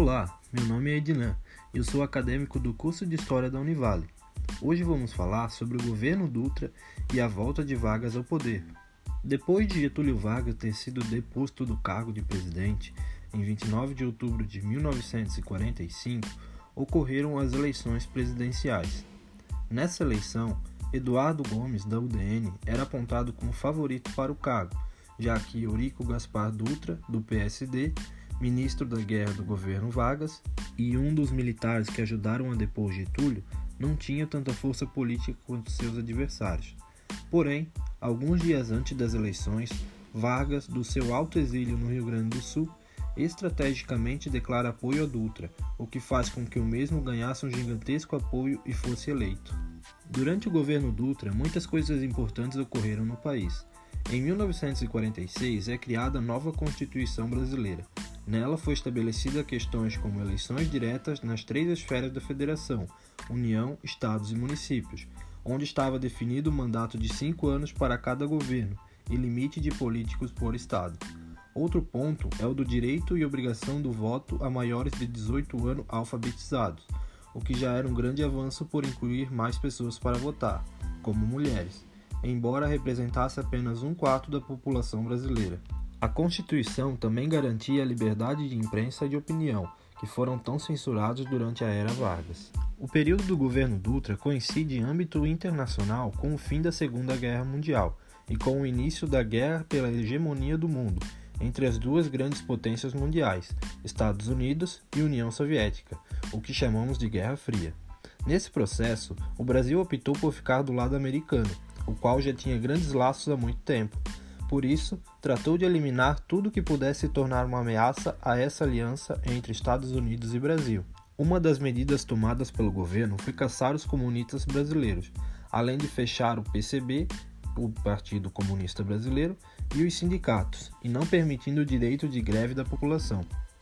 Olá, meu nome é Ednan e eu sou acadêmico do curso de História da Univale. Hoje vamos falar sobre o governo Dutra e a volta de Vargas ao poder. Depois de Getúlio Vargas ter sido deposto do cargo de presidente em 29 de outubro de 1945, ocorreram as eleições presidenciais. Nessa eleição, Eduardo Gomes, da UDN, era apontado como favorito para o cargo, já que Eurico Gaspar Dutra, do PSD, ministro da guerra do governo Vargas e um dos militares que ajudaram a depor Getúlio, não tinha tanta força política quanto seus adversários. Porém, alguns dias antes das eleições, Vargas, do seu alto exílio no Rio Grande do Sul, estrategicamente declara apoio a Dutra, o que faz com que o mesmo ganhasse um gigantesco apoio e fosse eleito. Durante o governo Dutra, muitas coisas importantes ocorreram no país. Em 1946 é criada a nova Constituição Brasileira. Nela foi estabelecida questões como eleições diretas nas três esferas da Federação, União, Estados e Municípios, onde estava definido o mandato de cinco anos para cada governo e limite de políticos por Estado. Outro ponto é o do direito e obrigação do voto a maiores de 18 anos alfabetizados, o que já era um grande avanço por incluir mais pessoas para votar, como mulheres, embora representasse apenas um quarto da população brasileira. A Constituição também garantia a liberdade de imprensa e de opinião, que foram tão censurados durante a era Vargas. O período do governo Dutra coincide em âmbito internacional com o fim da Segunda Guerra Mundial e com o início da guerra pela hegemonia do mundo entre as duas grandes potências mundiais, Estados Unidos e União Soviética, o que chamamos de Guerra Fria. Nesse processo, o Brasil optou por ficar do lado americano, o qual já tinha grandes laços há muito tempo. Por isso, tratou de eliminar tudo que pudesse tornar uma ameaça a essa aliança entre Estados Unidos e Brasil. Uma das medidas tomadas pelo governo foi caçar os comunistas brasileiros, além de fechar o PCB o Partido Comunista Brasileiro e os sindicatos, e não permitindo o direito de greve da população.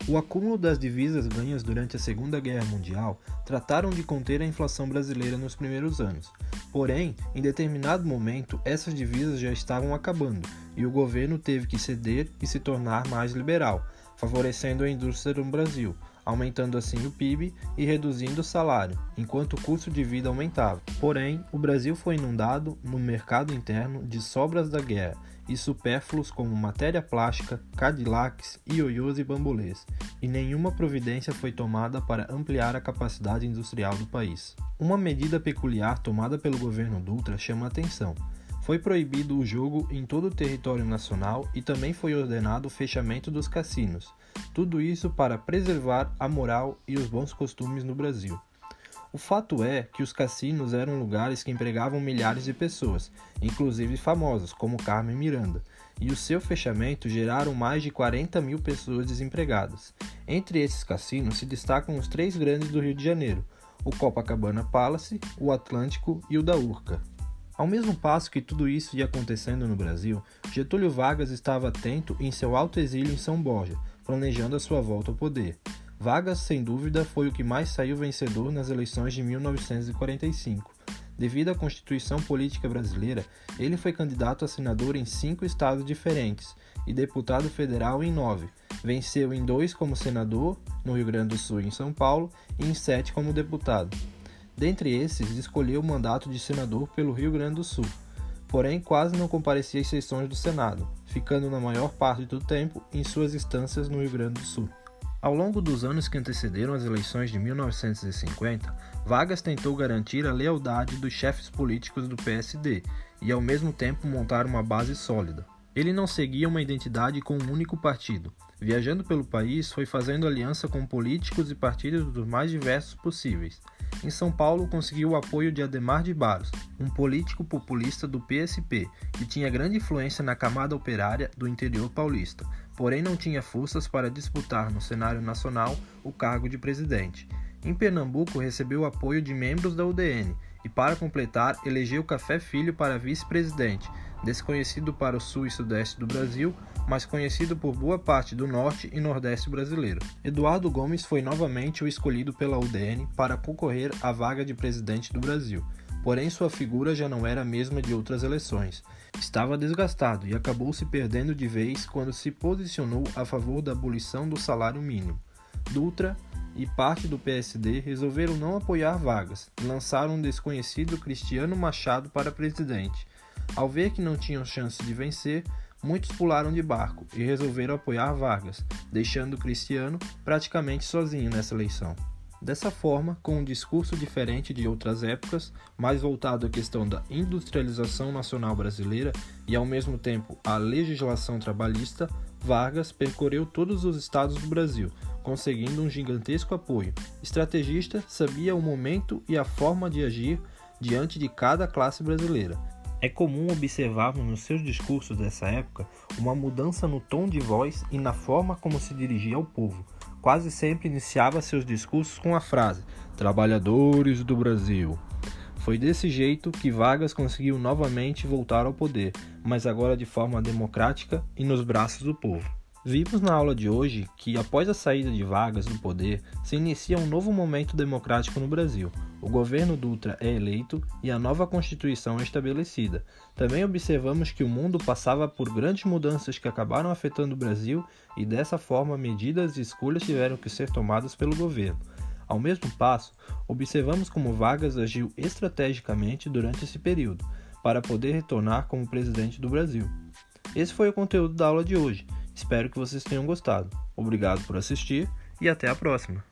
O acúmulo das divisas ganhas durante a Segunda Guerra Mundial trataram de conter a inflação brasileira nos primeiros anos. Porém, em determinado momento, essas divisas já estavam acabando e o governo teve que ceder e se tornar mais liberal, favorecendo a indústria no Brasil, aumentando assim o PIB e reduzindo o salário, enquanto o custo de vida aumentava. Porém, o Brasil foi inundado no mercado interno de sobras da guerra e supérfluos como matéria plástica, Cadillacs, ioiôs e bambolês, e nenhuma providência foi tomada para ampliar a capacidade industrial do país. Uma medida peculiar tomada pelo governo Dutra chama a atenção. Foi proibido o jogo em todo o território nacional e também foi ordenado o fechamento dos cassinos, tudo isso para preservar a moral e os bons costumes no Brasil. O fato é que os cassinos eram lugares que empregavam milhares de pessoas, inclusive famosos como Carmen Miranda, e o seu fechamento geraram mais de 40 mil pessoas desempregadas. Entre esses cassinos se destacam os três grandes do Rio de Janeiro: o Copacabana Palace, o Atlântico e o da Urca. Ao mesmo passo que tudo isso ia acontecendo no Brasil, Getúlio Vargas estava atento em seu alto exílio em São Borja, planejando a sua volta ao poder. Vargas, sem dúvida, foi o que mais saiu vencedor nas eleições de 1945. Devido à Constituição Política Brasileira, ele foi candidato a senador em cinco estados diferentes e deputado federal em nove. Venceu em dois como senador, no Rio Grande do Sul e em São Paulo, e em sete como deputado. Dentre esses, escolheu o mandato de senador pelo Rio Grande do Sul. Porém, quase não comparecia às sessões do Senado, ficando na maior parte do tempo em suas instâncias no Rio Grande do Sul. Ao longo dos anos que antecederam as eleições de 1950, Vargas tentou garantir a lealdade dos chefes políticos do PSD e, ao mesmo tempo, montar uma base sólida. Ele não seguia uma identidade com um único partido. Viajando pelo país, foi fazendo aliança com políticos e partidos dos mais diversos possíveis. Em São Paulo, conseguiu o apoio de Ademar de Barros, um político populista do PSP, que tinha grande influência na camada operária do interior paulista, porém não tinha forças para disputar no cenário nacional o cargo de presidente. Em Pernambuco, recebeu o apoio de membros da UDN e, para completar, elegeu Café Filho para vice-presidente, desconhecido para o sul e sudeste do Brasil, mas conhecido por boa parte do norte e nordeste brasileiro. Eduardo Gomes foi novamente o escolhido pela UDN para concorrer à vaga de presidente do Brasil. Porém, sua figura já não era a mesma de outras eleições. Estava desgastado e acabou se perdendo de vez quando se posicionou a favor da abolição do salário mínimo. Dutra, e parte do PSD resolveram não apoiar Vargas e lançaram um desconhecido Cristiano Machado para presidente. Ao ver que não tinham chance de vencer, muitos pularam de barco e resolveram apoiar Vargas, deixando Cristiano praticamente sozinho nessa eleição. Dessa forma, com um discurso diferente de outras épocas, mais voltado à questão da industrialização nacional brasileira e ao mesmo tempo à legislação trabalhista, Vargas percorreu todos os estados do Brasil, conseguindo um gigantesco apoio. Estrategista, sabia o momento e a forma de agir diante de cada classe brasileira. É comum observarmos nos seus discursos dessa época uma mudança no tom de voz e na forma como se dirigia ao povo quase sempre iniciava seus discursos com a frase: Trabalhadores do Brasil. Foi desse jeito que Vargas conseguiu novamente voltar ao poder, mas agora de forma democrática e nos braços do povo. Vimos na aula de hoje que, após a saída de Vargas do poder, se inicia um novo momento democrático no Brasil. O governo Dutra é eleito e a nova Constituição é estabelecida. Também observamos que o mundo passava por grandes mudanças que acabaram afetando o Brasil e, dessa forma, medidas e escolhas tiveram que ser tomadas pelo governo. Ao mesmo passo, observamos como Vargas agiu estrategicamente durante esse período, para poder retornar como presidente do Brasil. Esse foi o conteúdo da aula de hoje. Espero que vocês tenham gostado. Obrigado por assistir e até a próxima!